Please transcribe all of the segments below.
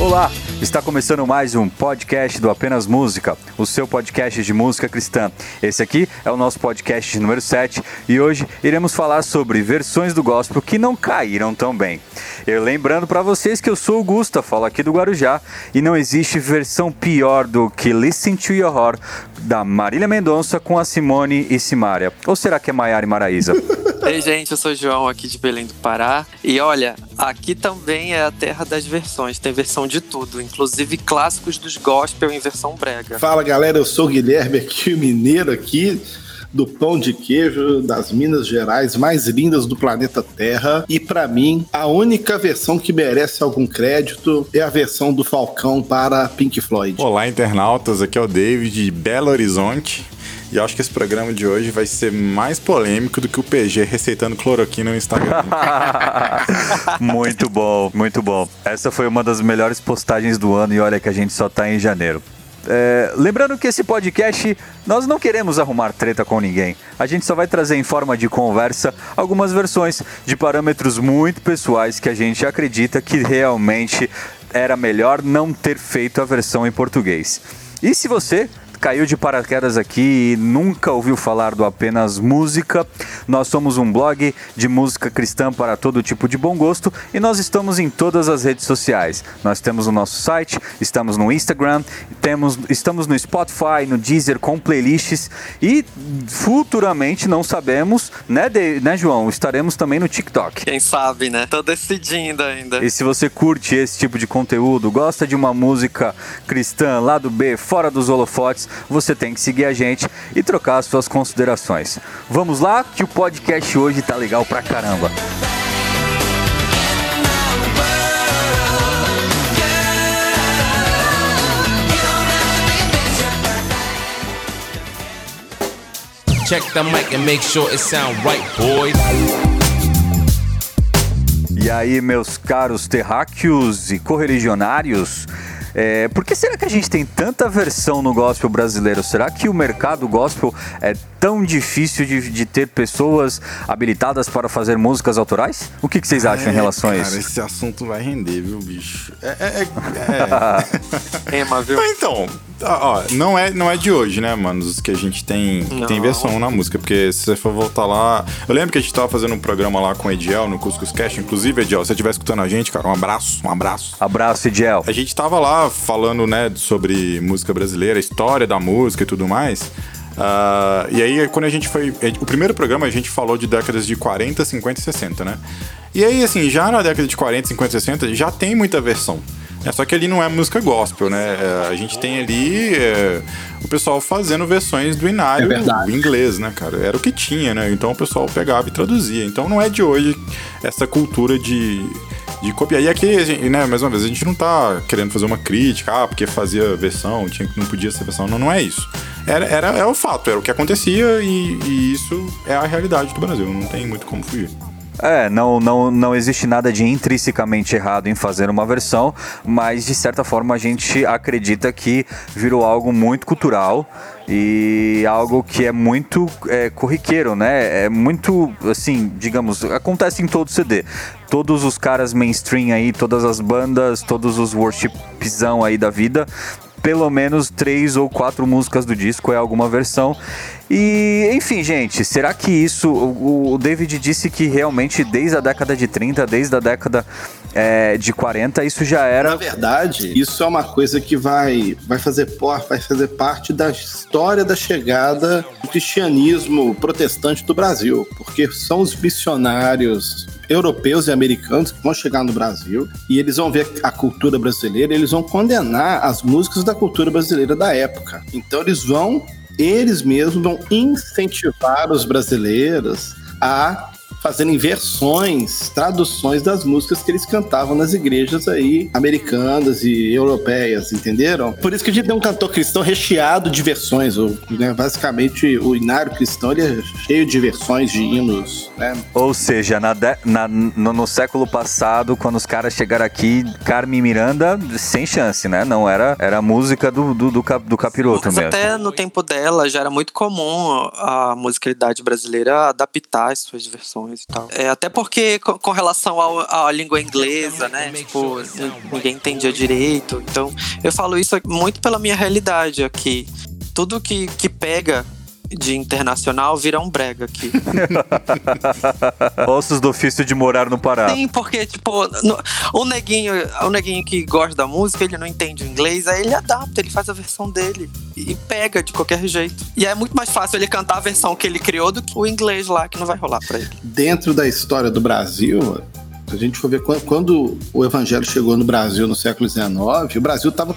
Olá, está começando mais um podcast do Apenas Música, o seu podcast de música cristã. Esse aqui é o nosso podcast número 7 e hoje iremos falar sobre versões do gospel que não caíram tão bem. Eu lembrando para vocês que eu sou o Gusta, falo aqui do Guarujá e não existe versão pior do que Listen to Your Heart da Marília Mendonça com a Simone e Simária. Ou será que é Maiara e Maraísa? Ei, gente, eu sou o João aqui de Belém do Pará. E olha, aqui também é a terra das versões. Tem versão de tudo, inclusive clássicos dos gospel em versão brega. Fala galera, eu sou o Guilherme aqui, o mineiro aqui do pão de queijo das Minas Gerais mais lindas do planeta Terra. E para mim, a única versão que merece algum crédito é a versão do Falcão para Pink Floyd. Olá, internautas, aqui é o David de Belo Horizonte. E acho que esse programa de hoje vai ser mais polêmico do que o PG receitando cloroquina no Instagram. muito bom, muito bom. Essa foi uma das melhores postagens do ano e olha que a gente só tá em janeiro. É, lembrando que esse podcast nós não queremos arrumar treta com ninguém. A gente só vai trazer em forma de conversa algumas versões de parâmetros muito pessoais que a gente acredita que realmente era melhor não ter feito a versão em português. E se você caiu de paraquedas aqui e nunca ouviu falar do Apenas Música, nós somos um blog de música cristã para todo tipo de bom gosto e nós estamos em todas as redes sociais. Nós temos o nosso site, estamos no Instagram, temos, estamos no Spotify, no Deezer com playlists e futuramente não sabemos, né, de, né, João? Estaremos também no TikTok. Quem sabe, né? Tô decidindo ainda. E se você curte esse tipo de conteúdo, gosta de uma música cristã lá do B, fora dos holofotes, você tem que seguir a gente e trocar as suas considerações. Vamos lá, que o podcast hoje tá legal pra caramba. Check the mic and make sure it sound right, boys. E aí, meus caros terráqueos e correligionários, é, por que será que a gente tem tanta versão no gospel brasileiro? Será que o mercado gospel é tão difícil de, de ter pessoas habilitadas para fazer músicas autorais? O que, que vocês acham é, em relação cara, a isso? Esse assunto vai render, viu, bicho? É. é, é, viu? Mas então, ó, não é, não é de hoje, né, mano? Os que a gente tem, tem versão na música. Porque se você for voltar lá. Eu lembro que a gente tava fazendo um programa lá com o Ediel no Cuscus Cast. Inclusive, Ediel, se você estiver escutando a gente, cara, um abraço, um abraço. Abraço, Ediel. A gente tava lá falando, né, sobre música brasileira, história da música e tudo mais. Ah, e aí, quando a gente foi. O primeiro programa a gente falou de décadas de 40, 50 e 60, né? E aí, assim, já na década de 40, 50 e 60 já tem muita versão. né? Só que ali não é música gospel, né? É, A gente tem ali é, o pessoal fazendo versões do inário É verdade. inglês, né, cara? Era o que tinha, né? Então o pessoal pegava e traduzia. Então não é de hoje essa cultura de, de copiar. E aqui, né, mais uma vez, a gente não tá querendo fazer uma crítica, ah, porque fazia versão, tinha, não podia ser versão. Não, não é isso. Era, era, é o fato, era o que acontecia e, e isso é a realidade do Brasil. Não tem muito como fugir. É, não, não, não existe nada de intrinsecamente errado em fazer uma versão, mas de certa forma a gente acredita que virou algo muito cultural e algo que é muito é, corriqueiro, né? É muito, assim, digamos, acontece em todo CD. Todos os caras mainstream aí, todas as bandas, todos os worshipzão aí da vida pelo menos três ou quatro músicas do disco é alguma versão. E, enfim, gente, será que isso. O, o David disse que realmente desde a década de 30, desde a década é, de 40, isso já Na era. verdade, isso é uma coisa que vai, vai, fazer, por- vai fazer parte da história da chegada do cristianismo protestante do Brasil, porque são os missionários europeus e americanos que vão chegar no Brasil e eles vão ver a cultura brasileira eles vão condenar as músicas da cultura brasileira da época. Então eles vão, eles mesmos vão incentivar os brasileiros a fazendo versões, traduções das músicas que eles cantavam nas igrejas aí americanas e europeias, entenderam? Por isso que a gente tem um cantor cristão recheado de versões. O, né, basicamente, o inário cristão ele é cheio de versões de hinos, né? Ou seja, na de- na- no, no século passado, quando os caras chegaram aqui, Carmen Miranda, sem chance, né? Não era, era a música do, do, do, cap- do capiroto Mas mesmo. até no tempo dela já era muito comum a musicalidade brasileira adaptar as suas versões e tal. É, até porque co- com relação à língua inglesa, né? Tipo, ninguém entendia direito. Então, eu falo isso muito pela minha realidade aqui. Tudo que, que pega de internacional vira um brega aqui. Ossos do ofício de morar no Pará. Sim, porque, tipo, no- o neguinho, o neguinho que gosta da música, ele não entende o inglês, aí ele adapta, ele faz a versão dele e pega de qualquer jeito. E é muito mais fácil ele cantar a versão que ele criou do que o inglês lá, que não vai rolar pra ele. Dentro da história do Brasil, se a gente for ver quan- quando o evangelho chegou no Brasil no século XIX, o Brasil estava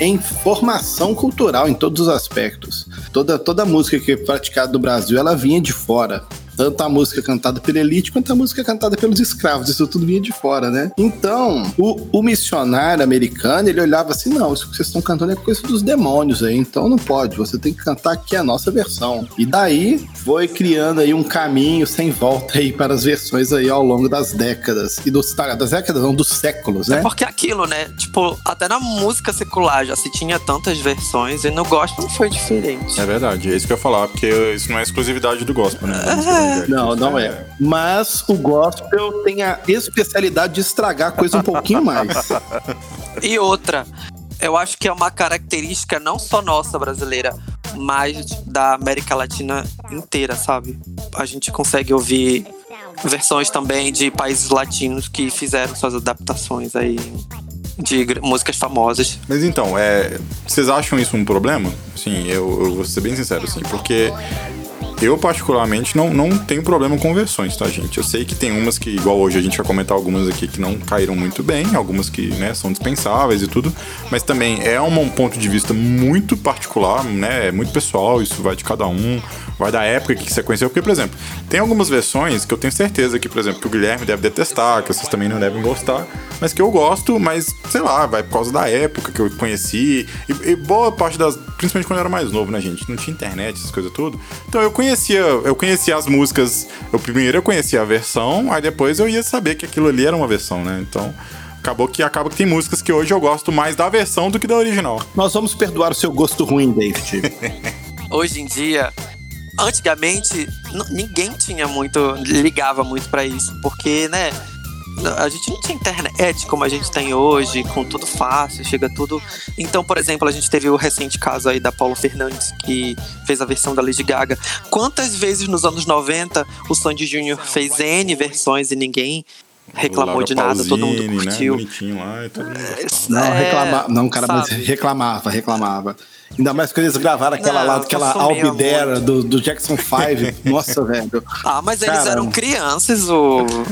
em formação cultural em todos os aspectos. Toda, toda música que é praticada no Brasil, ela vinha de fora. Tanto a música cantada pela elite quanto a música cantada pelos escravos. Isso tudo vinha de fora, né? Então, o, o missionário americano, ele olhava assim: não, isso que vocês estão cantando é coisa dos demônios aí, então não pode. Você tem que cantar aqui a nossa versão. E daí foi criando aí um caminho sem volta aí para as versões aí ao longo das décadas. E dos, tá, das décadas, não, dos séculos, né? É porque aquilo, né? Tipo, até na música secular já se tinha tantas versões e no gospel não foi diferente. É verdade, é isso que eu ia falar, porque isso não é exclusividade do gospel, né? Da evangélica. Não, não é. Mas o gospel tem a especialidade de estragar a coisa um pouquinho mais. E outra, eu acho que é uma característica não só nossa brasileira, mas da América Latina inteira, sabe? A gente consegue ouvir versões também de países latinos que fizeram suas adaptações aí de músicas famosas. Mas então, é, vocês acham isso um problema? Sim, eu, eu vou ser bem sincero, assim, porque eu particularmente não, não tenho problema com versões, tá, gente? Eu sei que tem umas que, igual hoje a gente vai comentar algumas aqui que não caíram muito bem, algumas que, né, são dispensáveis e tudo, mas também é um, ponto de vista muito particular, né, é muito pessoal, isso vai de cada um, vai da época que você conheceu, porque, por exemplo, tem algumas versões que eu tenho certeza que, por exemplo, que o Guilherme deve detestar, que vocês também não devem gostar, mas que eu gosto, mas, sei lá, vai por causa da época que eu conheci, e, e boa parte das, principalmente quando eu era mais novo, né, gente, não tinha internet, essas coisas tudo, então eu conhecia, eu conhecia as músicas, eu primeiro eu conhecia a versão, aí depois eu ia saber que aquilo ali era uma versão, né, então... Acabou que acaba que tem músicas que hoje eu gosto mais da versão do que da original. Nós vamos perdoar o seu gosto ruim, David. Hoje em dia, antigamente, ninguém tinha muito, ligava muito pra isso, porque, né? A gente não tinha internet como a gente tem hoje, com tudo fácil, chega tudo. Então, por exemplo, a gente teve o recente caso aí da Paulo Fernandes, que fez a versão da Lady Gaga. Quantas vezes nos anos 90 o Sandy Júnior fez N versões e ninguém reclamou Laura de nada, todo mundo Pausini, curtiu. Né? Bonitinho lá todo mundo gostava. Não, É, reclama, não, cara, mas reclamava, reclamava. Ainda mais quando eles gravaram aquela Não, lá, aquela Albidera do, do Jackson 5. Nossa, velho. Ah, mas eles Caramba. eram crianças, o.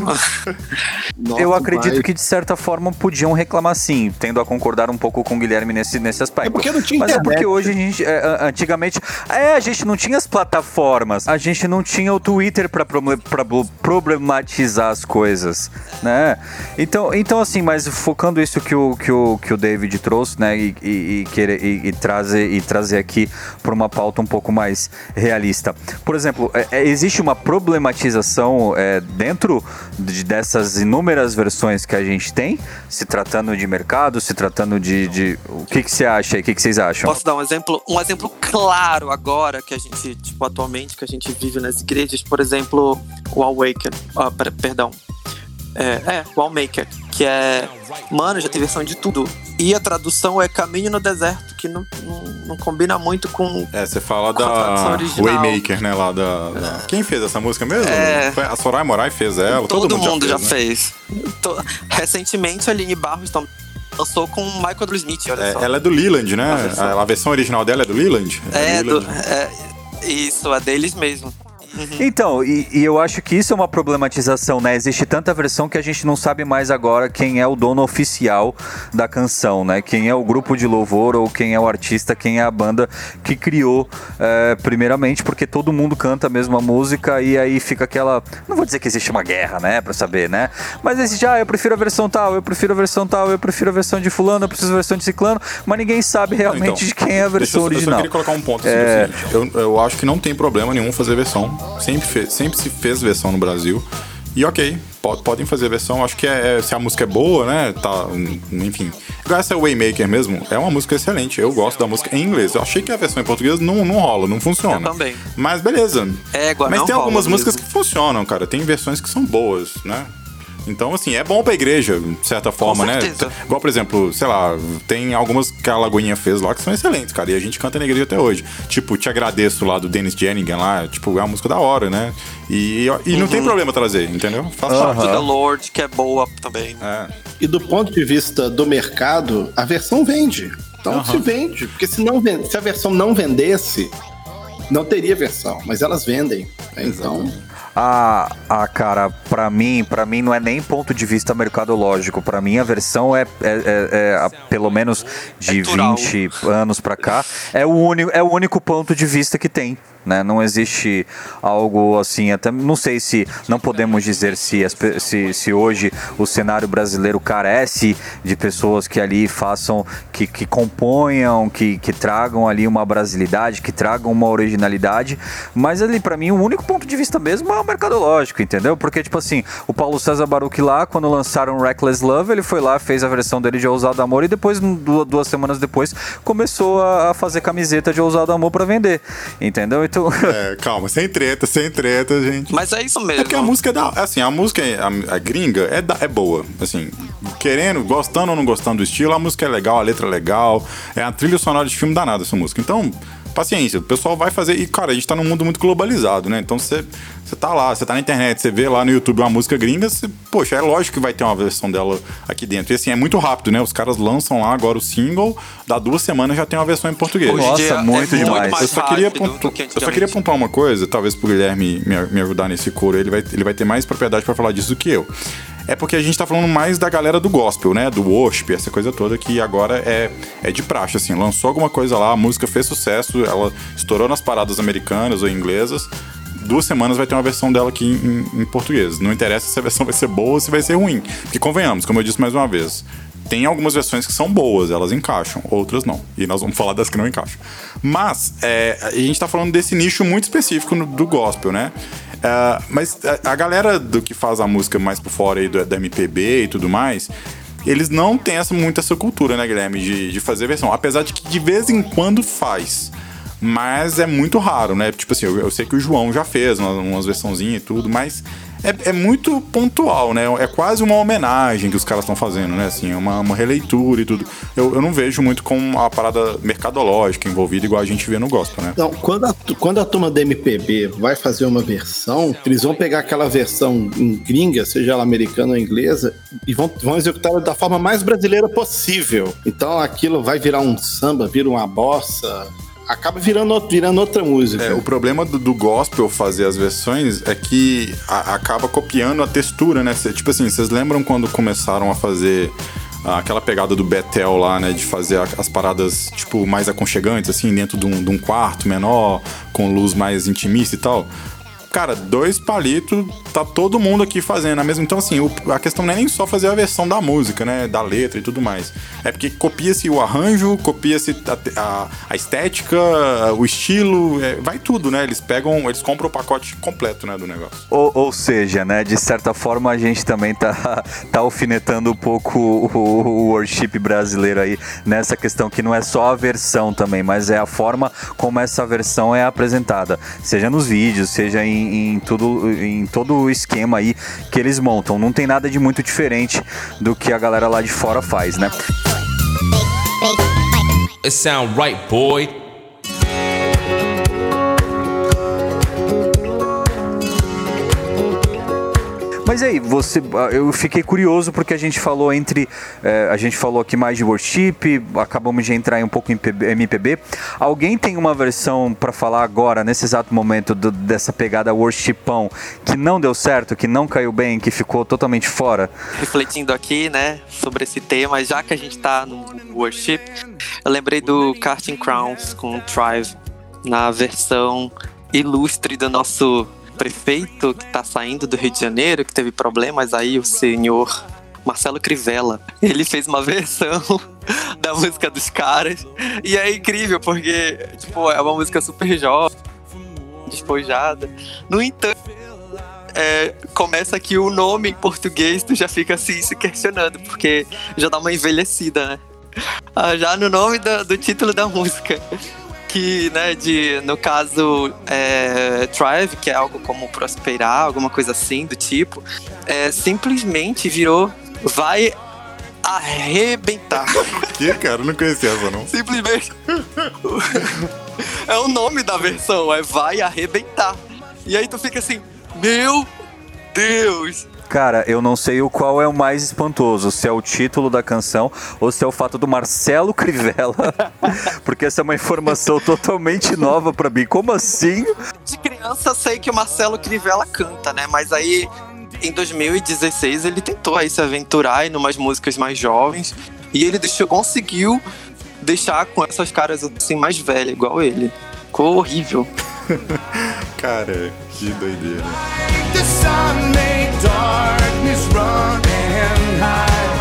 Nossa, Eu acredito vai. que de certa forma podiam reclamar sim, tendo a concordar um pouco com o Guilherme nesse, nesse aspecto. É porque não tinha Mas é internet. porque hoje a gente, é, antigamente, é, a gente não tinha as plataformas, a gente não tinha o Twitter pra pra problematizar as coisas, né? Então, então assim, mas focando isso que o, que o, que o David trouxe, né, e, e, e, querer- e- e trazer, e trazer aqui para uma pauta um pouco mais realista. Por exemplo, é- é, existe uma problematização é, dentro de- dessas inúmeras versões que a gente tem, se tratando de mercado, se tratando de. de- o que, que você acha aí? O que, que vocês acham? Posso dar um exemplo? Um exemplo claro agora que a gente, tipo, atualmente, que a gente vive nas igrejas, por exemplo, o Awaken. ah, per- perdão. É, é, o Allmaker, que é. Mano, já tem versão de tudo. E a tradução é Caminho no Deserto, que não, não, não combina muito com. É, você fala da. Waymaker, né? Lá da, da- Quem fez essa música mesmo? É. Foi a Soraya Morai fez ela. Todo, Todo, mundo, já, né? fez. To- Recentemente, a Aline Barros tam- lançou com o Michael W. Smith, olha É, só. ela é do Leland, né? A versão. A, versão original dela é do Leland? É, do do, Leland. é, isso, é deles mesmo. Então, e, e eu acho que isso é uma problematização, né? Existe tanta versão que a gente não sabe mais agora quem é o dono oficial da canção, né? Quem é o grupo de louvor ou quem é o artista, quem é a banda que criou, é, primeiramente, porque todo mundo canta a mesma música e aí fica aquela. Não vou dizer que existe uma guerra, né? Pra saber, né? Mas existe, ah, eu prefiro a versão tal, eu prefiro a versão tal, eu prefiro a versão de Fulano, eu preciso a versão de Ciclano, mas ninguém sabe realmente Então, de quem é a versão deixa eu, original. Eu só queria colocar um ponto assim, É. eu, eu acho que não tem problema nenhum fazer versão. Sempre, fe- sempre se fez versão no Brasil. E ok, po- podem fazer versão. Acho que é, é- se a música é boa, né? Tá, hum, enfim. Igual essa Waymaker mesmo, é uma música excelente. Eu gosto da música em inglês. Eu achei que a versão em português não, não rola, não funciona. Eu também. Mas beleza. Égua, Mas não tem algumas mesmo. músicas que funcionam, cara. Tem versões que são boas, né? Então, assim, é bom pra igreja, de certa forma, né? Igual, por exemplo, sei lá, tem algumas que a Lagoinha fez lá que são excelentes, cara. E a gente canta na igreja até hoje. Tipo, Te Agradeço lá do Dennis Jennigan lá. Tipo, é uma música da hora, né? E, e não Uhum. tem problema trazer, entendeu? Faz Talk parte. the Lord, que é boa também. É. E do ponto de vista do mercado, a versão vende. Então se vende. Porque se, não se a versão não vendesse, não teria versão. Mas elas vendem. né? Então. Ah, ah, cara, pra mim, para mim não é nem ponto de vista mercadológico. Pra mim a versão é, é- é- é, pelo menos de É cultural. 20 anos pra cá, é o único é o único ponto de vista que tem. Né? Não existe algo assim, até não sei se não podemos dizer se, se, se hoje o cenário brasileiro carece de pessoas que ali façam, que, que componham, que, que tragam ali uma brasilidade, que tragam uma originalidade, mas ali pra mim o único ponto de vista mesmo é o mercadológico, entendeu? Porque tipo assim, o Paulo César Baruch lá, quando lançaram Reckless Love, ele foi lá, fez a versão dele de Ousado Amor e depois, du- duas semanas depois, começou a a fazer camiseta de Ousado Amor pra vender, entendeu? Então, É, calma, sem treta, sem treta, gente. Mas é isso É mesmo. porque a música é da. Assim, a música, a, a gringa, é, da- é boa. Assim, querendo, gostando ou não gostando do estilo, a música é legal, a letra é legal. É a trilha sonora de filme danada essa música. Então, paciência, o pessoal vai fazer. E, cara, a gente tá num mundo muito globalizado, né? Então você. Você tá lá, você tá na internet, você vê lá no YouTube uma música gringa, você, poxa, é lógico que vai ter uma versão dela aqui dentro. E assim, é muito rápido, né? Os caras lançam lá agora o single, dá duas semanas já tem uma versão em português. Nossa, dia muito é demais. mais Eu só, queria pontu- que eu só queria pontuar uma coisa, talvez pro Guilherme me, me ajudar nesse coro, ele vai, ele vai ter mais propriedade pra falar disso do que eu. É porque a gente tá falando mais da galera do gospel, né? Do worship, essa coisa toda que agora é, é de praxe, assim. Lançou alguma coisa lá, a música fez sucesso, ela estourou nas paradas americanas ou inglesas. Duas semanas vai ter uma versão dela aqui em, em português. Não interessa se a versão vai ser boa ou se vai ser ruim. Porque convenhamos, como eu disse mais uma vez, tem algumas versões que são boas, elas encaixam, outras não. E nós vamos falar das que não encaixam. Mas é, a gente tá falando desse nicho muito específico no- do gospel, né? É, mas a, a galera do que faz a música mais por fora aí do, da MPB e tudo mais, eles não têm essa, muito essa cultura, né, Guilherme, de, de fazer versão. Apesar de que de vez em quando faz. Mas é muito raro, né? Tipo assim, eu, eu sei que o João já fez umas, umas versãozinhas e tudo, mas é, é muito pontual, né? É quase uma homenagem que os caras estão fazendo, né? Assim, uma, uma releitura e tudo. Eu, eu não vejo muito com a parada mercadológica envolvida, igual a gente vê no gospel, né? Então, quando a, quando a turma da MPB vai fazer uma versão, eles vão pegar aquela versão em gringa, seja ela americana ou inglesa, e vão, vão executar da forma mais brasileira possível. Então aquilo vai virar um samba, vira uma bossa, acaba virando, virando outra música. É, o problema do, do gospel fazer as versões é que a- acaba copiando a textura, né? Cê- tipo assim, vocês lembram quando começaram a fazer aquela pegada do Betel lá, né? De fazer a- as paradas, tipo, mais aconchegantes, assim, dentro de um, de um quarto menor, com luz mais intimista e tal. Cara, dois palitos, tá todo mundo aqui fazendo a mesma. Então, assim, o- a questão não é nem só fazer a versão da música, né? Da letra e tudo mais. É porque copia-se o arranjo, copia-se a, a- a estética, o estilo, é, vai tudo, né? Eles pegam, eles compram o pacote completo, né, do negócio. Ou, ou seja, né, de certa forma a gente também tá, tá alfinetando um pouco o, o worship brasileiro aí nessa questão que não é só a versão também, mas é a forma como essa versão é apresentada, seja nos vídeos, seja em, em tudo, em todo o esquema aí que eles montam. Não tem nada de muito diferente do que a galera lá de fora faz, né? It sound right, boy. Mas aí, você, eu fiquei curioso porque a gente falou entre, é, a gente falou aqui mais de worship, acabamos de entrar um pouco em MPB. Alguém tem uma versão para falar agora, nesse exato momento, do, dessa pegada worshipão que não deu certo, que não caiu bem, que ficou totalmente fora? Refletindo aqui, né, sobre esse tema, já que a gente tá no worship, eu lembrei do Casting Crowns com Thrive na versão ilustre do nosso prefeito que está saindo do Rio de Janeiro, que teve problemas aí, o senhor Marcelo Crivella. Ele fez uma versão da música dos caras. E é incrível, porque, tipo, é uma música super jovem, despojada. No entanto, é, começa que o nome em português tu já fica assim se questionando, porque já dá uma envelhecida, né? Ah, já no nome do, do título da música que, né, de, no caso, é, Thrive, que é algo como prosperar, alguma coisa assim do tipo, é, simplesmente virou vai arrebentar. que, cara? não conhecia essa, não. Simplesmente. é o nome da versão, é vai arrebentar. E aí tu fica assim, meu Deus! Cara, eu não sei o qual é o mais espantoso, se é o título da canção ou se é o fato do Marcelo Crivella, porque essa é uma informação totalmente nova para mim. Como assim? De criança sei que o Marcelo Crivella canta, né? Mas aí em 2016 ele tentou aí se aventurar em umas músicas mais jovens e ele deixou, conseguiu deixar com essas caras assim mais velhas, igual ele. Ficou horrível. Cara, que doideira. darkness run and hide.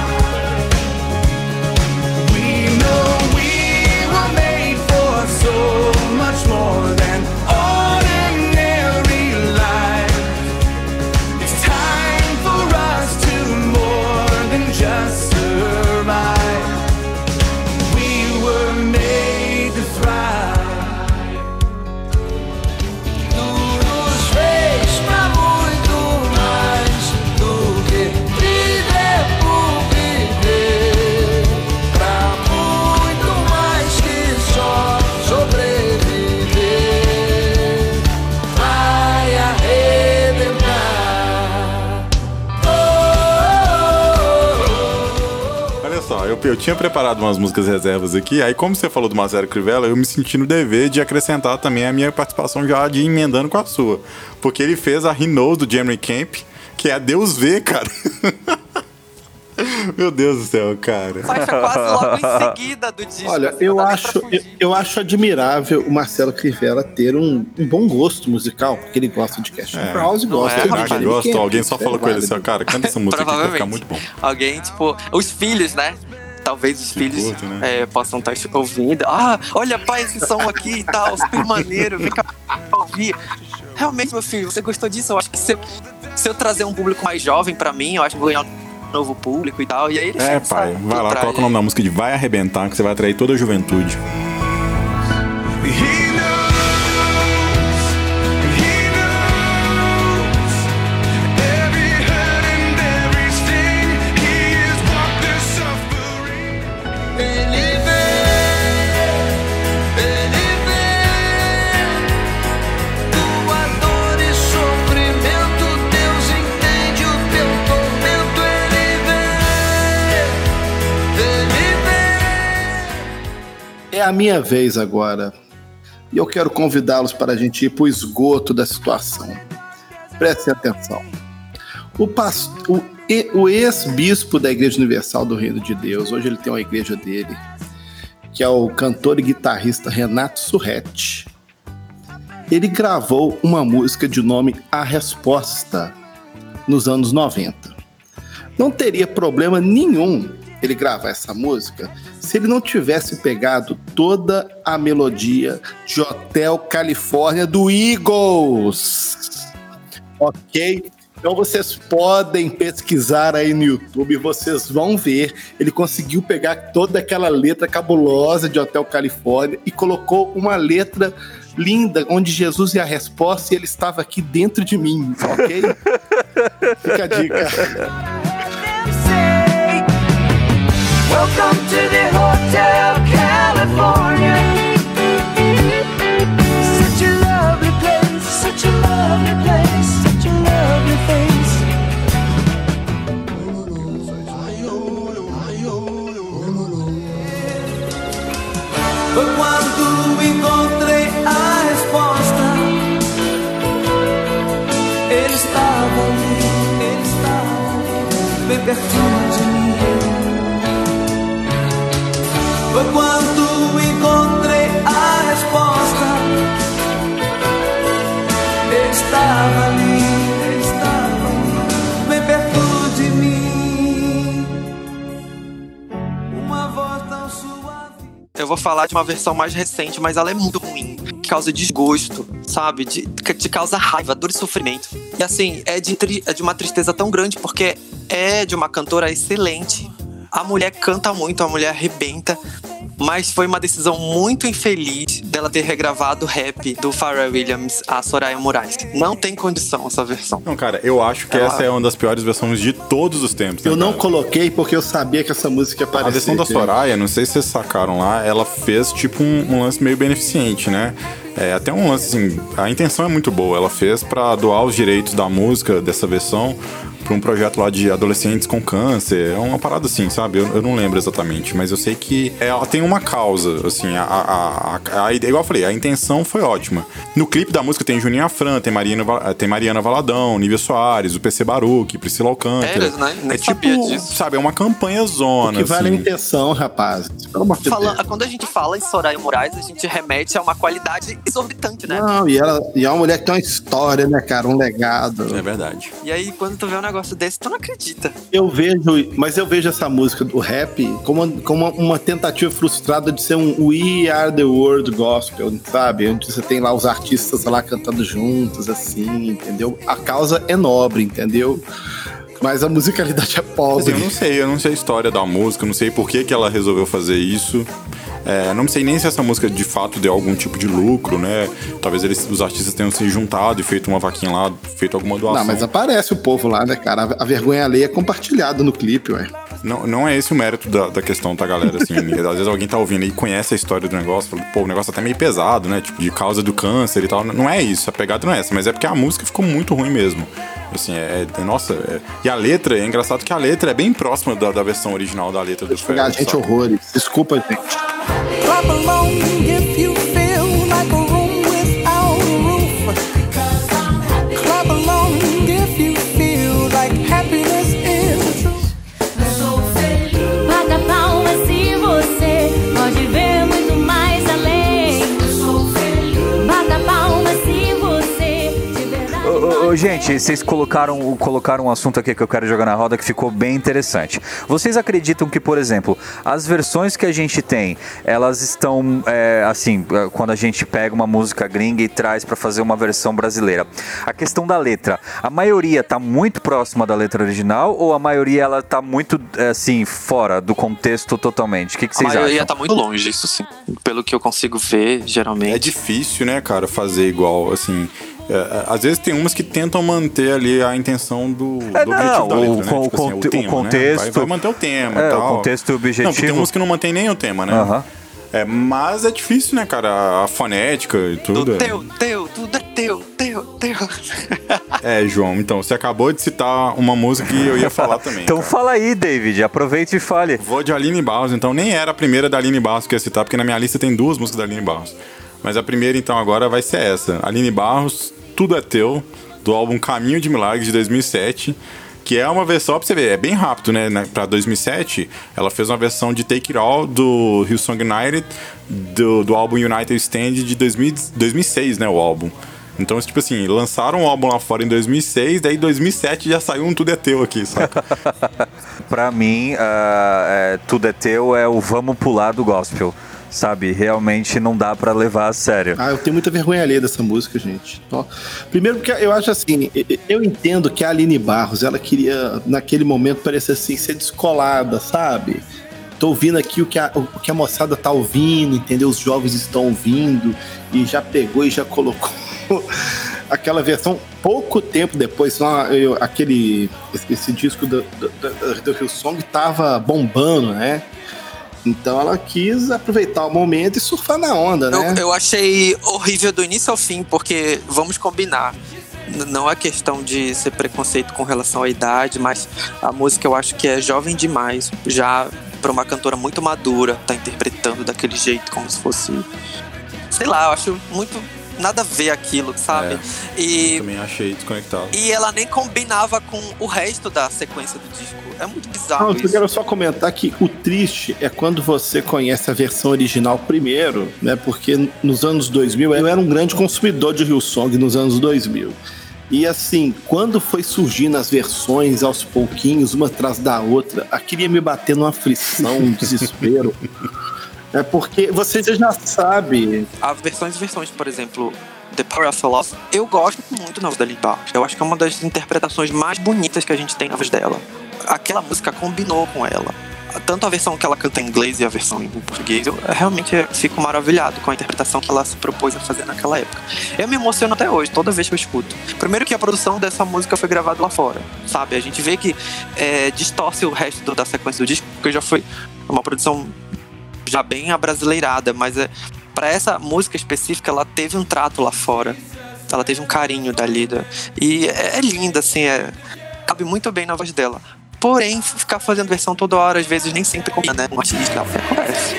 Tinha preparado umas músicas reservas aqui, aí como você falou do Marcelo Crivella, eu me senti no dever de acrescentar também a minha participação já de emendando com a sua. Porque ele fez a Knows do Jeremy Camp, que é a Deus vê, cara. Meu Deus do céu, cara. Faixa quase logo em seguida do disco. Olha, assim, eu acho, eu, eu acho admirável o Marcelo Crivella ter um, um bom gosto musical, porque ele gosta de Cash É. Crowes e gosta é, de Jeremy Camp, alguém só é falou com ele assim, cara, canta essa música aqui que vai ficar muito bom. Alguém, tipo, os filhos, né? Talvez os Que filhos curte, né? é, possam estar ouvindo. Ah, olha, pai, esse som aqui e tal, super maneiro, vem cá ouvir. Realmente, meu filho, você gostou disso? Eu acho que se eu, se eu trazer um público mais jovem pra mim, eu acho que vou ganhar um novo público e tal. E aí ele É, pai, sabe? vai lá, Traz. coloca o nome da música de Vai Arrebentar, que você vai atrair toda a juventude. É a minha vez agora. E eu quero convidá-los para a gente ir para o esgoto da situação. Prestem atenção. O, o o ex-bispo da Igreja Universal do Reino de Deus, hoje ele tem uma igreja dele, que é o cantor e guitarrista Renato Surretti. Ele gravou uma música de nome A Resposta nos anos 90. Não teria problema nenhum ele gravar essa música se ele não tivesse pegado toda a melodia de Hotel Califórnia do Eagles. Ok? Então vocês podem pesquisar aí no YouTube, vocês vão ver. Ele conseguiu pegar toda aquela letra cabulosa de Hotel Califórnia e colocou uma letra linda, onde Jesus é a resposta e ele estava aqui dentro de mim, ok? Fica a dica. Welcome to the Hotel California. Such a lovely place, such a lovely place, such a lovely face. But quando encontrei a resposta, ele estava ali, ele estava ali, bem pertinho de mim. Foi quando encontrei a resposta. Estava ali, estava ali, bem perto de mim. Uma voz tão suave. Eu vou falar de uma versão mais recente, mas ela é muito ruim. Que causa desgosto, sabe? De, de causa raiva, dor e sofrimento. E assim, é de, é de uma tristeza tão grande porque é de uma cantora excelente. A mulher canta muito, a mulher arrebenta. Mas foi uma decisão muito infeliz dela ter regravado o rap do Pharrell Williams a Soraya Moraes. Não tem condição essa versão. Não, cara, eu acho que Ela- essa é uma das piores versões de todos os tempos. né, Eu não cara? coloquei porque eu sabia que essa música ia A aparecer. versão da? Soraya, não sei se vocês sacaram lá, ela fez tipo um, um lance meio beneficente, né? É até um lance assim, a intenção é muito boa. Ela fez pra doar os direitos da música dessa versão pra um projeto lá de adolescentes com câncer. É uma parada assim, sabe? Eu, eu não lembro exatamente, mas eu sei que ela tem uma causa, assim, a, a, a, a- igual eu falei, a intenção foi ótima. No clipe da música tem Juninho Afran, tem Mariana, Va- tem Mariana Valadão, Nívia Soares, o PC Baruch, Priscila Alcântara. Né? Nem é tipo, disso. sabe, é uma campanha zona. Que vale a assim. intenção, rapaz. Pelo amor de Fala- Deus. quando a gente fala em Soraya Moraes, a gente remete a uma qualidade exorbitante, né? Não, e, ela, e é uma mulher que tem uma história, né, cara? Um legado. É verdade. E aí, quando tu vê um negócio desse, tu não acredita. Eu vejo, mas eu vejo essa música do rap como, como uma tentativa frustrada de ser um We Are the World Gospel, sabe? Onde você tem lá os artistas lá cantando juntos, assim, entendeu? A causa é nobre, entendeu? Mas a musicalidade é Assim, pobre. eu não sei, eu não sei a história da música, eu não sei por que, que ela resolveu fazer isso. É, não sei nem se essa música de fato deu algum tipo de lucro, né? Talvez eles, os artistas tenham se juntado e feito uma vaquinha lá, feito alguma doação. Não, mas aparece o povo lá, né, cara? A vergonha alheia é compartilhada no clipe, ué. Não, não é esse o mérito da, da questão, tá, galera? Assim, às vezes alguém tá ouvindo e conhece a história do negócio, fala, pô, o negócio é até meio pesado, né? Tipo, de causa do câncer e tal. Não é isso, a pegada não é essa, mas é porque a música ficou muito ruim mesmo. Assim, é. é- nossa, é- e a letra, é engraçado que a letra é bem próxima da, da versão original da letra do Pharrell, gente sabe? horrores. Desculpa, gente. Ô, gente, vocês colocaram, colocaram um assunto aqui que eu quero jogar na roda que ficou bem interessante. Vocês acreditam que, por exemplo, as versões que a gente tem, elas estão, é, assim, é, quando a gente pega uma música gringa e traz pra fazer uma versão brasileira, a questão da letra, a maioria tá muito próxima da letra original ou a maioria ela tá muito, é, assim, fora do contexto totalmente? O que, que A vocês maioria acham? tá muito longe, isso sim. Pelo que eu consigo ver, geralmente. É difícil, né, cara, fazer igual, assim. É, é, às vezes tem umas que tentam manter ali a intenção do, É, do não, objetivo da o letra, né? con- Tipo assim, o conte- o tema, né? contexto- Vai, vai manter o tema É, e o tal. contexto e o Não, porque tem objetivo. uns que não mantém nem o tema, né? Aham. É, mas é difícil, né, cara? A fonética e tudo. Tudo teu, teu, tudo é teu, teu, teu. É, João, então, você acabou de citar uma música que eu ia falar também. Então cara. fala aí, David, aproveite e fale. Vou de Aline Barros, então nem era a primeira da Aline Barros que eu ia citar, porque na minha lista tem duas músicas da Aline Barros. Mas a primeira, então, agora vai ser essa. Aline Barros, Tudo é Teu, do álbum Caminho de Milagres de 2007. Que é uma versão, pra você ver, é bem rápido, né? Pra 2007, ela fez uma versão de Take It All do Hillsong United, do, do álbum United Stand de 2000 2006, né? O álbum. Então, tipo assim, lançaram o álbum lá fora em 2006, daí em 2007 já saiu um Tudo é Teu aqui, saca? Pra mim, ah, é, tudo é teu é o vamos pular do gospel. Sabe? Realmente não dá pra levar a sério. Ah, eu tenho muita vergonha alheia dessa música, gente. Ó, Primeiro porque eu acho assim, eu entendo que a Aline Barros, ela queria, naquele momento, parecer assim, ser descolada, sabe? Tô ouvindo aqui o que, a, o que a moçada tá ouvindo, entendeu? Os jovens estão ouvindo, e já pegou e já colocou aquela versão pouco tempo depois, só eu- aquele esse, esse disco do, do, do, do Hillsong tava bombando, né? Então ela quis aproveitar o momento e surfar na onda, né? Eu, eu achei horrível do início ao fim, porque vamos combinar. Não é questão de ser preconceito com relação à idade, mas a música eu acho que é jovem demais. Já pra uma cantora muito madura, tá interpretando daquele jeito, como se fosse. Sei lá, eu acho muito, nada a ver aquilo, sabe? Eu E, também achei desconectado. e ela nem combinava com o resto da sequência do disco. É muito bizarro Não, eu isso. quero só comentar que o triste é quando você conhece a versão original primeiro, né? Porque nos anos 2000 eu era um grande consumidor de Hillsong nos anos 2000. E assim, quando foi surgindo as versões aos pouquinhos, uma atrás da outra, aquilo ia me bater numa aflição, um desespero. É porque você já sabe. Há versões e versões, por exemplo, The Power of Love. Eu gosto muito da Lynn Barnes. Eu acho que é uma das interpretações mais bonitas que a gente tem na voz dela. Aquela música combinou com ela. Tanto a versão que ela canta em inglês e a versão em português, eu realmente fico maravilhado com a interpretação que ela se propôs a fazer naquela época. Eu me emociono até hoje, toda vez que eu escuto. Primeiro que a produção dessa música foi gravada lá fora, sabe? A gente vê que é, distorce o resto da sequência do disco, porque já foi uma produção já bem abrasileirada, mas é, para essa música específica ela teve um trato lá fora. Ela teve um carinho da Lida. E é, é linda, assim, é, cabe muito bem na voz dela. Porém, ficar fazendo versão toda hora, às vezes nem sempre combina, né? Um artista acontece.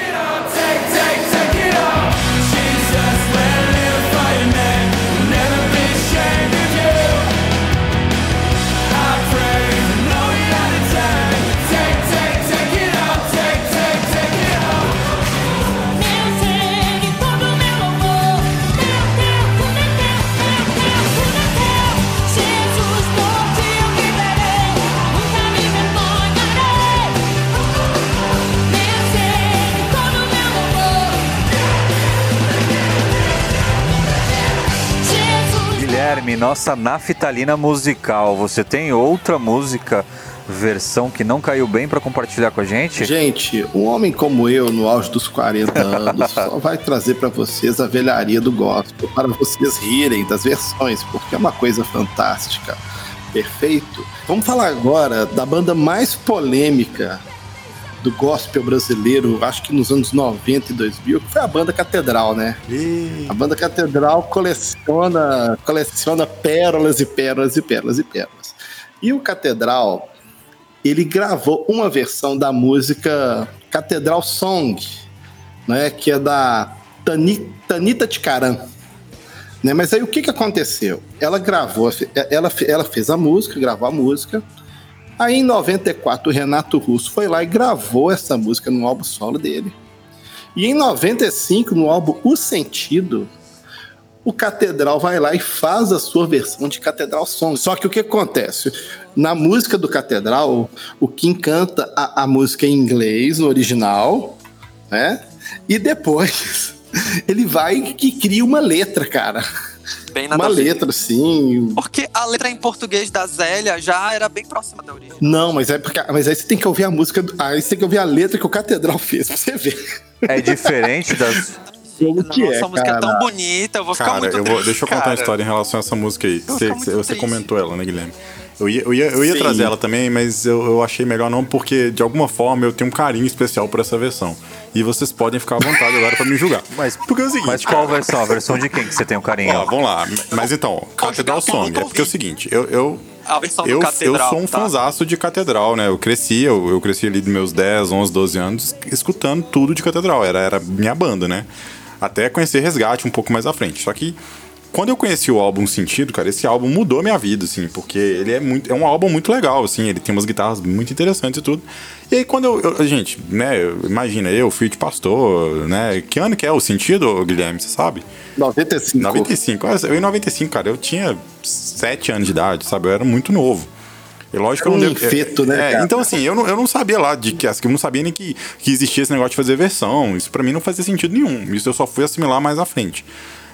Guilherme, nossa naftalina musical. Você tem outra música, versão que não caiu bem pra compartilhar com a gente? Gente, um homem como eu, no auge dos 40 anos, só vai trazer pra vocês a velharia do gospel, para vocês rirem das versões, porque é uma coisa fantástica. Perfeito? Vamos falar agora da banda mais polêmica do gospel brasileiro, acho que nos anos 90 e 2000, que foi a banda Catedral, né? A banda Catedral coleciona, coleciona pérolas e pérolas e pérolas e pérolas. E o Catedral, ele gravou uma versão da música Catedral Song, né, que é da Tani, Tanita Ticaran. Né, mas aí o que, que aconteceu? Ela gravou, ela, ela fez a música, gravou a música. Aí em 94 o Renato Russo foi lá e gravou essa música no álbum solo dele. E em 95, no álbum O Sentido, o Catedral vai lá e faz a sua versão de Catedral Song. Só que o que acontece? Na música do Catedral, o Kim canta a, a música em inglês, no original, né? E depois ele vai e cria uma letra, cara. Bem nada Uma letra, assim. Porque a letra em português da Zélia já era bem próxima da origem. Não, mas é porque. Mas aí você tem que ouvir a música. Aí você tem que ouvir a letra que o Catedral fez pra você ver. É diferente das. Como que Nossa, é, essa música é tão cara? bonita, eu vou ficar Cara, muito eu vou, triste, deixa eu contar uma cara. história em relação a essa música aí. Você, ficar você- comentou ela, né, Guilherme? Eu ia, eu ia, eu ia trazer ela também, mas eu, eu achei melhor não, porque de alguma forma eu tenho um carinho especial por essa versão. E vocês podem ficar à vontade agora pra me julgar. Mas, Porque é o seguinte. mas qual versão? A versão de quem que você tem um carinho? Ó, vamos lá. Mas então, Catedral Song. É eu porque é o seguinte, eu, eu, A versão do eu, eu sou um tá? fanzaço de Catedral, né? Eu cresci, eu, eu cresci ali dos meus 10, 11, 12 anos, escutando tudo de Catedral. Era, era minha banda, né? Até conhecer Resgate um pouco mais à frente. Só que quando eu conheci o álbum Sentido, cara, esse álbum mudou minha vida, assim, porque ele é muito, é um álbum muito legal, assim, ele tem umas guitarras muito interessantes e tudo. E aí quando eu, eu- gente, né, eu- imagina, eu, filho de pastor, né, que ano que é o Sentido, Guilherme, você sabe? 95. 95. Eu em 95, cara, eu tinha 7 anos de idade, sabe? Eu era muito novo. E lógico que eu Um não devo- feto, né, É, então, assim, eu não, eu não sabia lá de que. Eu não sabia nem que, que existia esse negócio de fazer versão. Isso pra mim não fazia sentido nenhum. Isso eu só fui assimilar mais à frente.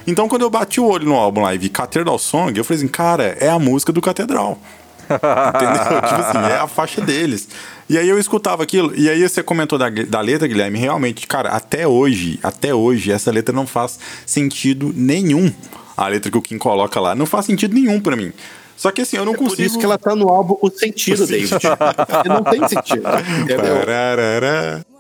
Então, quando eu bati o olho no álbum lá e vi Catedral Song, eu falei assim, cara, é a música do Catedral. Entendeu? tipo assim, é a faixa deles. E aí eu escutava aquilo, e aí você comentou da, da letra, Guilherme, realmente, cara, até hoje, até hoje, essa letra não faz sentido nenhum. A letra que o Kim coloca lá, não faz sentido nenhum pra mim. Só que assim, eu não Por consigo. isso que ela tá no álbum O Sentido, O David. Não tem sentido.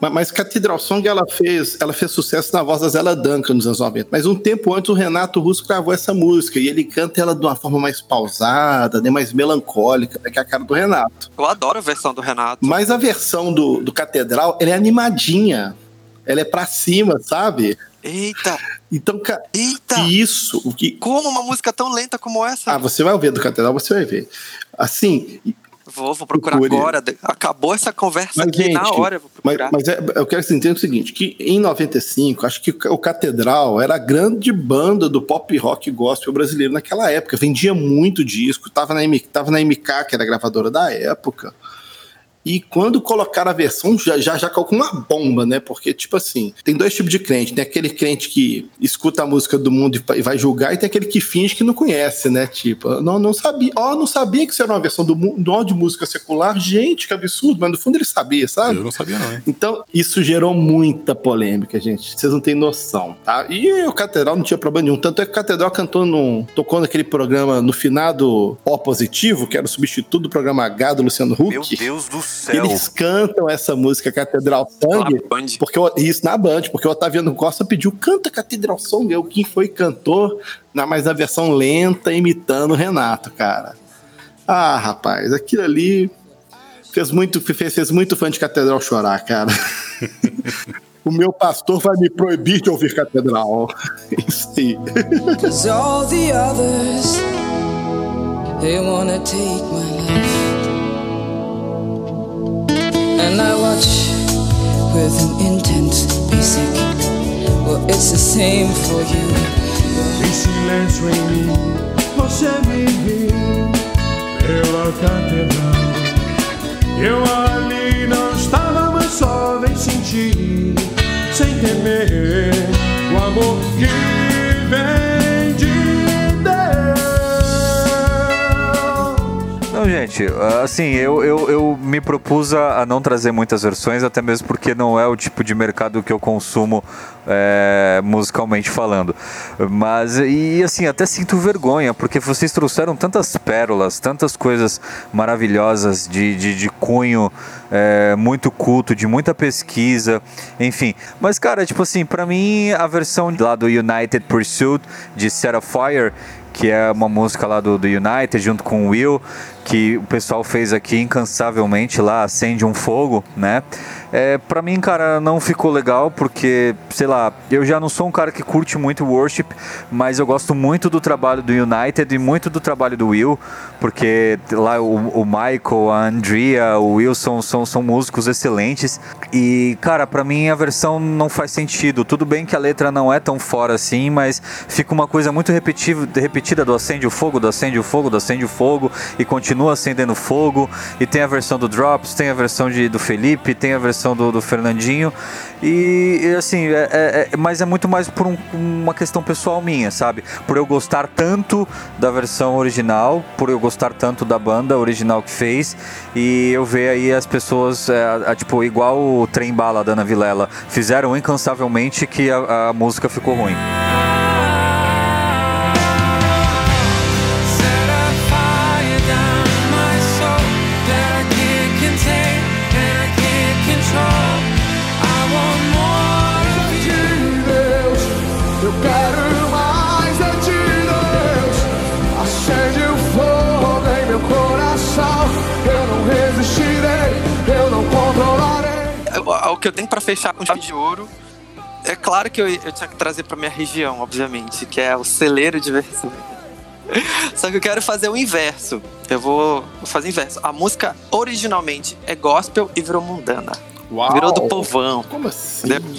Mas, mas Catedral Song ela fez, ela fez sucesso na voz da Zélia Duncan nos anos 90. Mas um tempo antes o Renato Russo gravou essa música e ele canta ela de uma forma mais pausada, né, mais melancólica, né, que é a cara do Renato. Eu adoro a versão do Renato. Mas a versão do, do Catedral, ela é animadinha. Ela é pra cima, sabe? Eita, Então, cara, eita! isso, o que. Como uma música tão lenta como essa? Ah, você vai ouvir do Catedral, você vai ver. Assim, Vou, vou procurar Procure. agora. Acabou essa conversa Mas, aqui na gente, hora. eu Vou mas, mas é- eu quero que você entenda o seguinte: que em 95, acho que o Catedral era a grande banda do pop rock gospel brasileiro naquela época. Vendia muito disco, tava na, tava na MK, que era a gravadora da época. E quando colocaram a versão, já, já, já caiu com uma bomba, né? Porque, tipo assim, tem dois tipos de crente. Tem aquele crente que escuta a música do mundo e vai- julgar, e tem aquele que finge que não conhece, né? Tipo, não, não sabia. Ó, não sabia que isso era uma versão do mundo de música secular. Gente, que absurdo, mas no fundo ele sabia, sabe? Eu não sabia, não, hein? Então, isso gerou muita polêmica, gente. Vocês não têm noção, tá? E o Catedral não tinha problema nenhum. Tanto é que o Catedral cantou num, tocou naquele programa no finado O Positivo, que era o substituto do programa H do Luciano Huck. Meu Deus do céu. Eles cantam essa música Catedral Sangue. Porque isso na Band, porque o Otaviano Costa pediu canta Catedral Song, é o quem foi cantor, na mais na versão lenta, imitando o Renato, cara. Ah, rapaz, aquilo ali fez muito, fez, fez muito fã de Catedral chorar, cara. o meu pastor vai me proibir de ouvir Catedral. Isso aí. Cause all the others, they wanna take my life. And I watch with an intense basic. Well, it's the same for you. Silêncio em mim, você me viu pela catedral. Eu ali não estava, mas só vem sentir, sem temer, o amor que gente, assim, eu, eu, eu me propus a, não trazer muitas versões, até mesmo porque não é o tipo de mercado que eu consumo é, musicalmente falando. Mas, e assim, até sinto vergonha, porque vocês trouxeram tantas pérolas, tantas coisas maravilhosas de, de, de cunho é, muito culto, de muita pesquisa, enfim. Mas, cara, tipo assim, pra mim, a versão lá do United Pursuit, de Set a Fire, que é uma música lá do, do United, junto com o Will, que o pessoal fez aqui incansavelmente lá, Acende um Fogo, né? É, pra mim, cara, não ficou legal, porque, sei lá, eu já não sou um cara que curte muito worship, mas eu gosto muito do trabalho do United e muito do trabalho do Will, porque lá o, o Michael, a Andrea, o Wilson são, são músicos excelentes. E, cara, pra mim a versão não faz sentido. Tudo bem que a letra não é tão fora assim, mas fica uma coisa muito repetitiva, repetida do acende o fogo, do acende o fogo, do acende o fogo, e continua acendendo fogo. E tem a versão do Drops, tem a versão de, do Felipe, tem a versão do, do Fernandinho. E, e, assim, é, é- é- mas é muito mais por um- uma questão pessoal minha, sabe? Por eu gostar tanto da versão original, por eu gostar tanto da banda original que fez, e eu ver aí as pessoas, é, tipo, igual o Trem Bala da Ana Vilela, fizeram incansavelmente que a, a música ficou ruim. Que eu tenho pra fechar com chave de ouro. É claro que eu, eu tinha que trazer pra minha região, obviamente, que é o celeiro de versões. Só que eu quero fazer o inverso. Eu vou fazer o inverso. A música originalmente é gospel e virou mundana. Uau. Virou do povão. Como assim? Entendeu?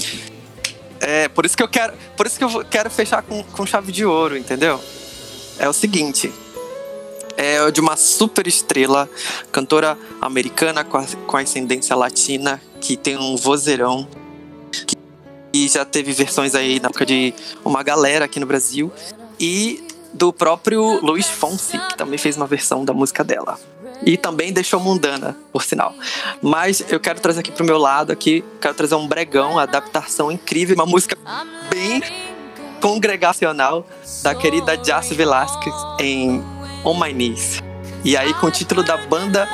É, por isso que eu quero. Por isso que eu quero fechar com, com chave de ouro, entendeu? É o seguinte. É de uma super estrela, cantora americana com, a- com ascendência latina, que tem um vozeirão. Que, e já teve versões aí na época de uma galera aqui no Brasil. E do próprio Luiz Fonsi, que também fez uma versão da música dela. E também deixou mundana, por sinal. Mas eu quero trazer aqui pro meu lado aqui, quero trazer um bregão, adaptação incrível, uma música bem congregacional da querida Jace Velasquez em On My Knees. E aí com o título da banda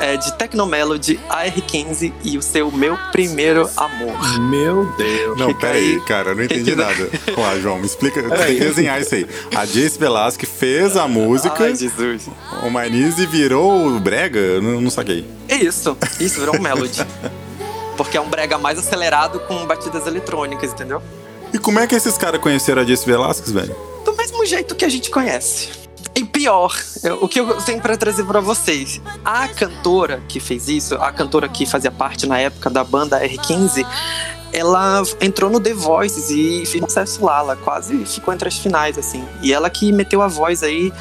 é, de Tecnomelody AR15 e o seu Meu Primeiro Amor. Meu Deus. Não, Fica pera aí, aí. cara, eu não entendi Fica- nada. Vamos lá, João, me explica, tem que desenhar isso aí. A Jace Velasquez fez a música, Ai, Jesus. o Manise virou o Brega, eu não, não saquei. É isso, isso virou um melody. Porque é um brega mais acelerado com batidas eletrônicas, entendeu? como é que esses caras conheceram a Jesse Velasquez, velho? Do mesmo jeito que a gente conhece. Pior, o que eu tenho pra trazer pra vocês. A cantora que fez isso, a cantora que fazia parte na época da banda R15, ela entrou no The Voice e fez um sucesso lá. Ela quase ficou entre as finais, assim. E ela que meteu a voz aí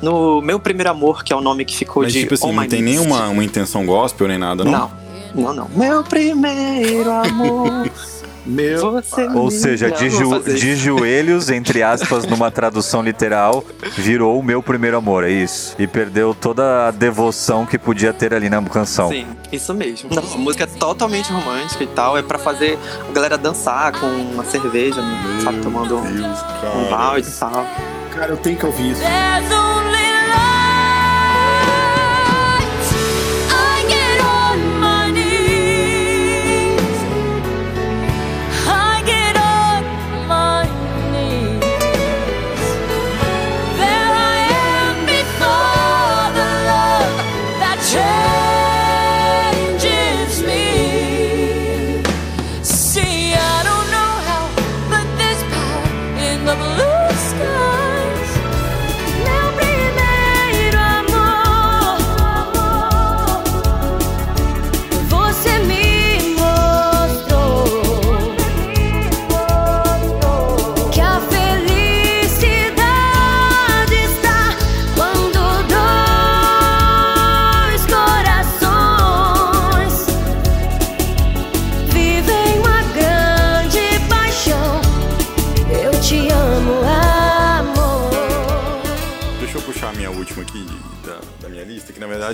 no Meu Primeiro Amor, que é o nome que ficou Mas, de tipo assim, All não tem nenhuma uma intenção gospel nem nada, não? Não, não, não. Meu primeiro amor. Meu. Você Ou me seja, de, jo- de joelhos, entre aspas, numa tradução literal, virou o meu primeiro amor, é isso. E perdeu toda a devoção que podia ter ali na canção. Sim, isso mesmo. Não, a música é totalmente romântica e tal. É pra fazer a galera dançar com uma cerveja, sabe? Tomando um, Deus, um balde e tal. Cara, eu tenho que ouvir isso.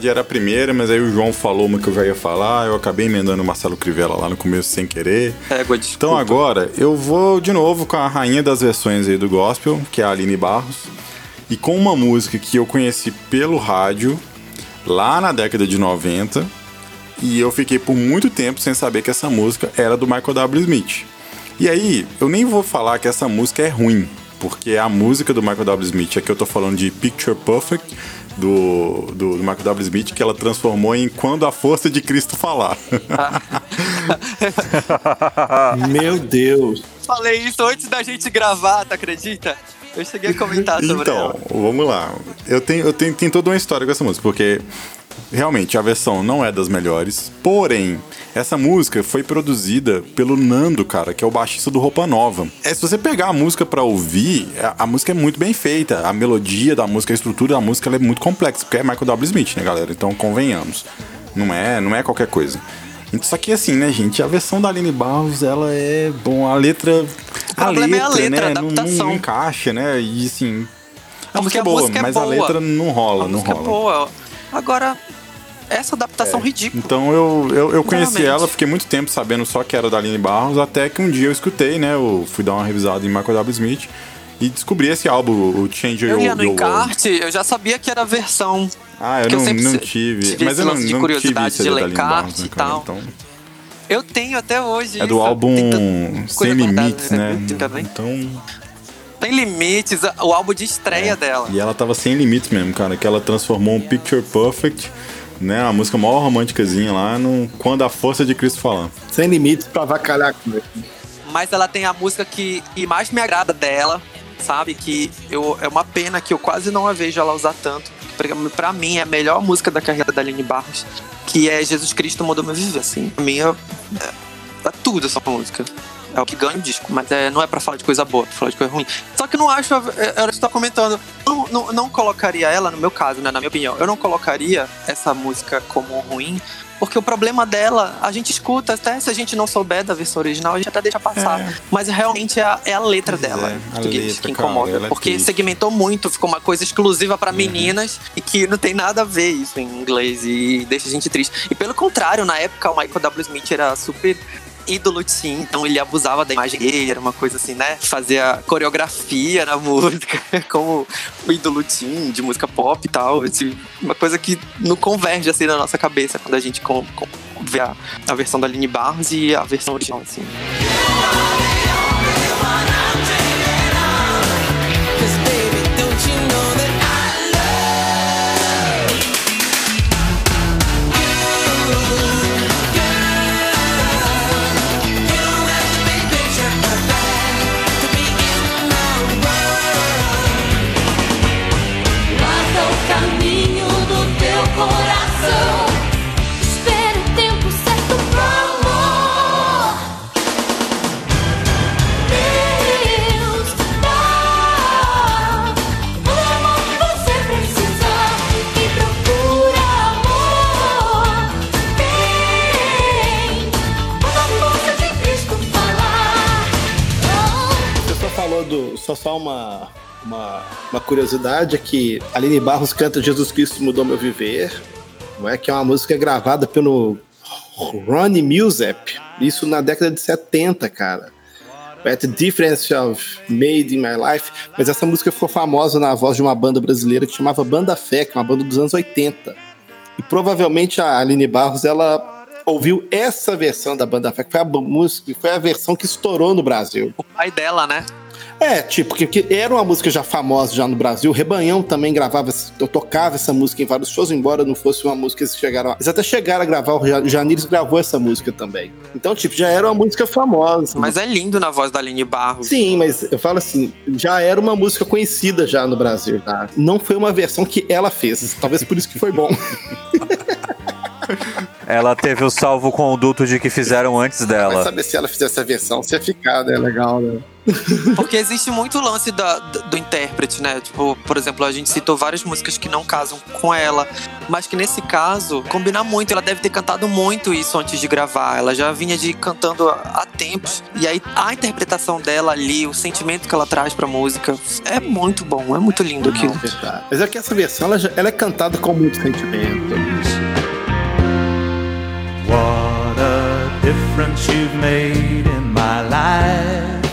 Que era a primeira, mas aí o João falou uma que eu já ia falar, eu acabei emendando o Marcelo Crivella lá no começo sem querer. Égua, Então agora eu vou de novo com a rainha das versões aí do gospel, que é a Aline Barros, e com uma música que eu conheci pelo rádio lá na década de 90, e eu fiquei por muito tempo sem saber que essa música era do Michael W. Smith. E aí, eu nem vou falar que essa música é ruim, porque a música do Michael W. Smith, aqui eu tô falando de Picture Perfect, do, do, do Michael W. Smith, que ela transformou em Quando a Força de Cristo Falar. Meu Deus. Falei isso antes da gente gravar, tu acredita? Eu cheguei a comentar sobre Então, ela. vamos lá. Eu tenho, eu tenho, tem toda uma história com essa música, porque realmente a versão não é das melhores. Porém, essa música foi produzida pelo Nando, cara, que é o baixista do Roupa Nova. É, se você pegar a música pra ouvir, a, a música é muito bem feita. A melodia da música, a estrutura da música ela é muito complexa, porque é Michael W. Smith, né, galera? Então convenhamos. Não é, não é qualquer coisa. Então, Só que assim, né, gente, a versão da Aline Barros, ela é bom, a letra. A problema é a letra, letra, né? a não- não, adaptação. encaixa, né? E assim. A Porque música é a boa, música é mas a boa. letra não rola, A não música rola. é boa. Agora, essa adaptação ridícula. Então eu, eu, eu conheci Realmente. ela, fiquei muito tempo sabendo só que era da Aline Barros, até que um dia eu escutei, né? Eu fui dar uma revisada em Michael W. Smith e descobri esse álbum, o Change Eu Your, ia no World. encarte, eu já sabia que era a versão. Ah, eu Porque eu não, não tive. tive Mas eu não, de não curiosidade tive de ler encarte né, e tal. Então, Eu tenho até hoje. é do álbum Sem Limites, né? Também. Então. Tem limites, o álbum de estreia dela. E ela tava sem limites mesmo, cara, que ela transformou um Picture Perfect, né? A música maior românticazinha lá no Quando a Força de Cristo Falar. Sem limites pra avacalhar com ele. Mas ela tem a música que, que mais me agrada dela, sabe? Que eu, é uma pena que eu quase não a vejo ela usar tanto. Pra, pra mim, é a melhor música da carreira da Aline Barros, que é Jesus Cristo Mudou Meu Viver, assim. Pra mim, é, é, é tudo essa música. É o que ganha o disco, mas é, não é pra falar de coisa boa, é pra falar de coisa ruim. Só que eu não acho, é, era o que você tá comentando, eu não, não, não colocaria ela, no meu caso, né, na minha opinião, eu não colocaria essa música como ruim, porque o problema dela, a gente escuta, até se a gente não souber da versão original, a gente até deixa passar. Mas realmente é a, é a letra Pois dela é, português letra, que cara, incomoda. ela é porque triste. segmentou muito, ficou uma coisa exclusiva pra meninas e que não tem nada a ver isso em inglês e deixa a gente triste. E pelo contrário, na época o Michael W. Smith era super ídolo então ele abusava da imagem dele, era uma coisa assim, né? Fazia coreografia na música, como o ídolo de música pop e tal. uma coisa que não converge assim na nossa cabeça quando a gente com, com- vê a, a versão da Aline Barros e a versão original, assim. Só só uma, uma, uma curiosidade é que Aline Barros canta Jesus Cristo Mudou Meu Viver, não é? que é uma música gravada pelo Ronnie Musep, isso na década de 70, cara. At the Difference of Made in My Life, mas essa música ficou famosa na voz de uma banda brasileira que chamava Banda Fé, que é uma banda dos anos 80. E provavelmente a Aline Barros, ela ouviu essa versão da Banda Fé, que foi a música, que foi a versão que estourou no Brasil. O pai dela, né? É, tipo, que, que era uma música já famosa já no Brasil. O Rebanhão também gravava, eu tocava essa música em vários shows, embora não fosse uma música que eles chegaram. a- Eles até chegaram a gravar, o Ja- Janires gravou essa música também. Então, tipo, já era uma música famosa. Mas é lindo na voz da Aline Barros. Sim, mas eu falo assim, já era uma música conhecida já no Brasil, tá? Não foi uma versão que ela fez. Talvez por isso que foi bom. Ela teve o salvo conduto de que fizeram antes Vai dela. saber se ela fizesse essa versão, se ia ficar, né? Legal, né? Porque existe muito lance da- do, intérprete, né? Tipo, por exemplo, a gente citou várias músicas que não casam com ela, mas que nesse caso combina muito. Ela deve ter cantado muito isso antes de gravar. Ela já vinha de cantando há há tempos. E aí a interpretação dela ali, o sentimento que ela traz pra música, é muito bom, é muito lindo aquilo. Não, verdade. Mas é que essa versão, ela, já- ela é cantada com muito sentimento. What a difference you've made in my life.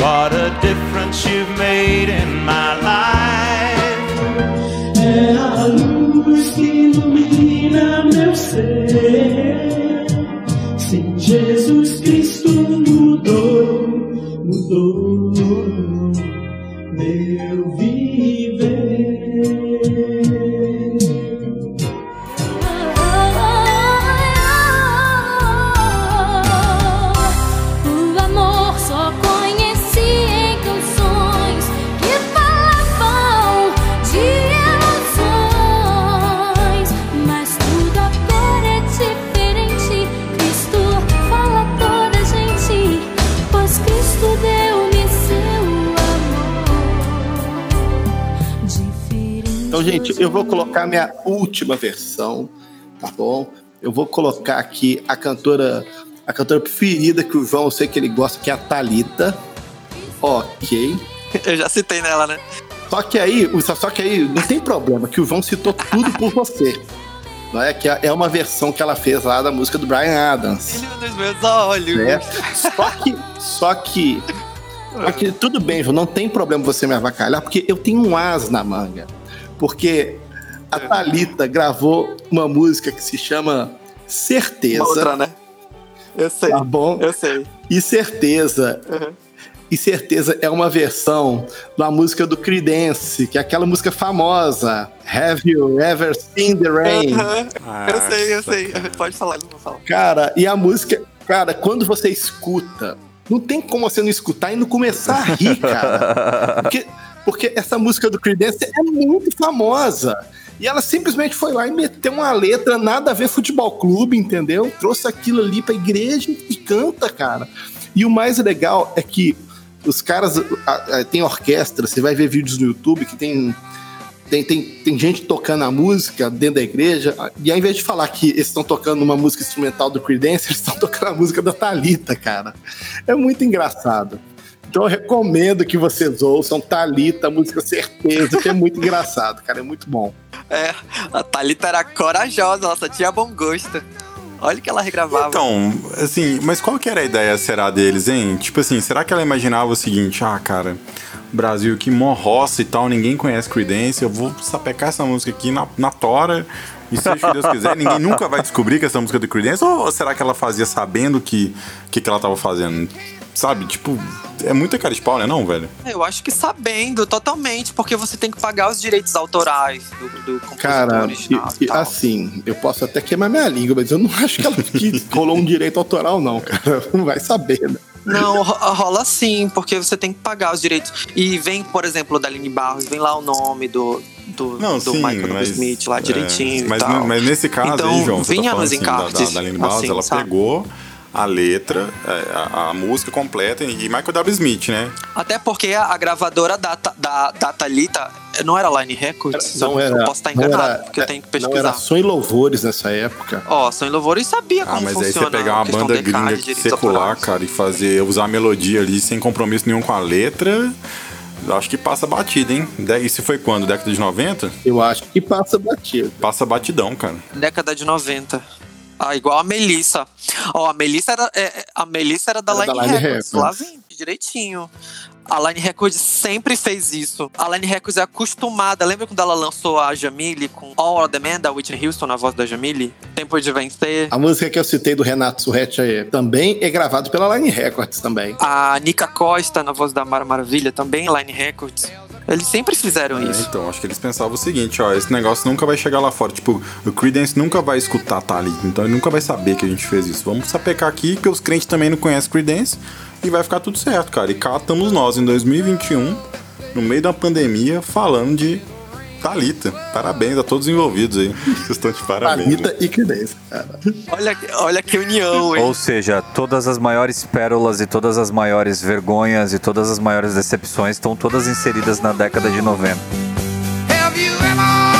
What a difference you've made in my life. É a luz que ilumina meu ser. Sim, Jesus Cristo mudou, mudou meu viver. Eu vou colocar minha última versão, tá bom? Eu vou colocar aqui a cantora, a cantora preferida que o João, eu sei que ele gosta, que é a Thalita. Ok. Eu já citei nela, né? Só que aí, só que aí não tem problema, que o João citou tudo por você. Não é que é uma versão que ela fez lá da música do Brian Adams. Brilho dos meus olhos. né? Só que, só que, só que tudo bem, João, não tem problema você me avacalhar, porque eu tenho um as na manga. Porque a Thalita gravou uma música que se chama Certeza. Uma outra, né? Eu sei. Tá bom? Eu sei. E Certeza. Uhum. E Certeza é uma versão da música do Creedence, que é aquela música famosa. Have you ever seen the rain? Aham. Ah, eu sei, eu sei. Pode falar, não vou falar. Cara, e a música, cara, quando você escuta, não tem como você não escutar e não começar a rir, cara. Porque, porque essa música do Creedence é muito famosa. E ela simplesmente foi lá e meteu uma letra nada a ver futebol clube, entendeu? Trouxe aquilo ali pra igreja e canta, cara. E o mais legal é que os caras a- a- tem orquestra, você vai ver vídeos no YouTube que tem tem, tem, tem gente tocando a música dentro da igreja, e ao invés de falar que eles estão tocando uma música instrumental do Creedence, eles estão tocando a música da Thalita, cara. É muito engraçado. Então eu recomendo que vocês ouçam Thalita, a música Certeza, que é muito engraçado, cara. É muito bom. É, a Thalita era corajosa, ela só tinha bom gosto. Olha o que ela regravava. Então, assim, mas qual que era a ideia, será, deles, hein? Tipo assim, será que ela imaginava o seguinte, ah, cara, Brasil que mó roça e tal, ninguém conhece Creedence, eu vou sapecar essa música aqui na, na tora, e seja o que Deus quiser, ninguém nunca vai descobrir que essa música é do Creedence, ou será que ela fazia sabendo que que, que ela tava fazendo? Sabe, tipo, é muita cara de pau, né não, velho? Eu acho que sabendo totalmente, porque você tem que pagar os direitos autorais do, do compositor Cara, original e- e assim, eu posso até queimar minha língua, mas eu não acho que ela que rolou um direito autoral, não, cara. Não vai saber, né? Não, ro- rola sim, porque você tem que pagar os direitos. E vem, por exemplo, da Aline Barros, vem lá o nome do, do, Não, do sim, Michael mas, Smith lá é, direitinho mas, e tal. mas nesse caso Então, aí, João, você tá vinha falando nos assim, da, encartes, da Aline Barros, assim, ela sabe? pegou a letra, é, a, a música completa e Michael W. Smith, né? Até porque a, gravadora da, da, da Thalita não era Line Records. Não eu, era, eu posso estar não enganado, era- porque eu tenho que Não pesquisar. era som e louvores nessa época. Ó, São Louvores sabia Ah, como mas aí funciona você pegar uma banda gringa secular, cara, e fazer, usar a melodia ali sem compromisso nenhum com a letra, acho que passa batida, hein? De- Isso foi quando? Década de 90? Eu acho que passa batido. Passa batidão, cara. Década de 90. Ah, igual a Melissa. Ó, a Melissa era, é, é, a Melissa era da Era Line, da Line Records. Records. Lá vem, direitinho. A Line Records sempre fez isso. A Line Records é acostumada. Lembra quando ela lançou a Jamile com All of the Man, da Whitney Houston, na voz da Jamile? Tempo de Vencer. A música que eu citei do Renato Surretti aí também é gravado pela Line Records também. A Nica Costa, na voz da Mara Maravilha, também Line Records. Eles sempre fizeram É, isso. então, acho que eles pensavam o seguinte, ó, esse negócio nunca vai chegar lá fora. Tipo, o Creedence nunca vai escutar Thalita, então ele nunca vai saber que a gente fez isso. Vamos sapecar aqui, que os crentes também não conhecem Creedence, e vai ficar tudo certo, cara. E cá estamos nós, em 2021, no meio da pandemia, falando de Thalita. Parabéns a todos os envolvidos aí. Vocês estão de parabéns. né? Anitta e Creedence, cara. Olha, olha que união, hein? Ou seja, todas as maiores pérolas e todas as maiores vergonhas e todas as maiores decepções estão todas inseridas na década de 90. Have you ever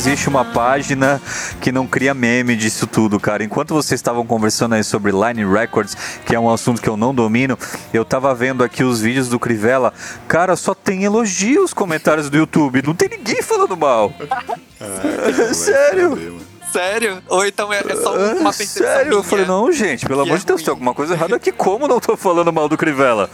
existe uma página que não cria meme disso tudo, cara. Enquanto vocês estavam conversando aí sobre Line Records, que é um assunto que eu não domino, eu tava vendo aqui os vídeos do Crivella. Cara, só tem elogios comentários do YouTube. Não tem ninguém falando mal. Vai Sério? saber. Sério? Ou então é, é só uma percepção Sério? Eu minha? falei, não, gente, pelo Que amor é de Deus, ruim. tem alguma coisa errada aqui. Como não tô falando mal do Crivella?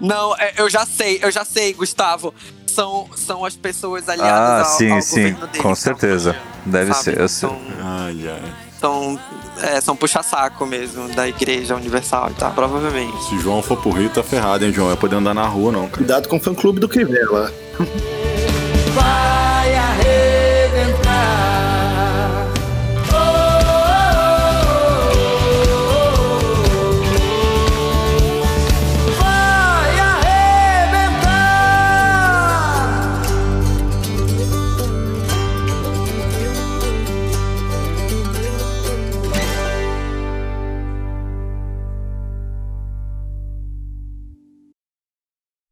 Não, é, eu já sei, eu já sei, Gustavo são, são as pessoas ah, aliadas ah, ao, sim, ao sim, governo dele. Com então, certeza. Deve sabe? ser. Eu sei. São, ai, ai. São, é, são puxa-saco mesmo da Igreja Universal e tal, provavelmente. Se João for pro Rio, tá ferrado, hein, João? Vai é poder andar na rua, não. Cara. Cuidado com o fã-clube do Crivella. Vai arrebentar.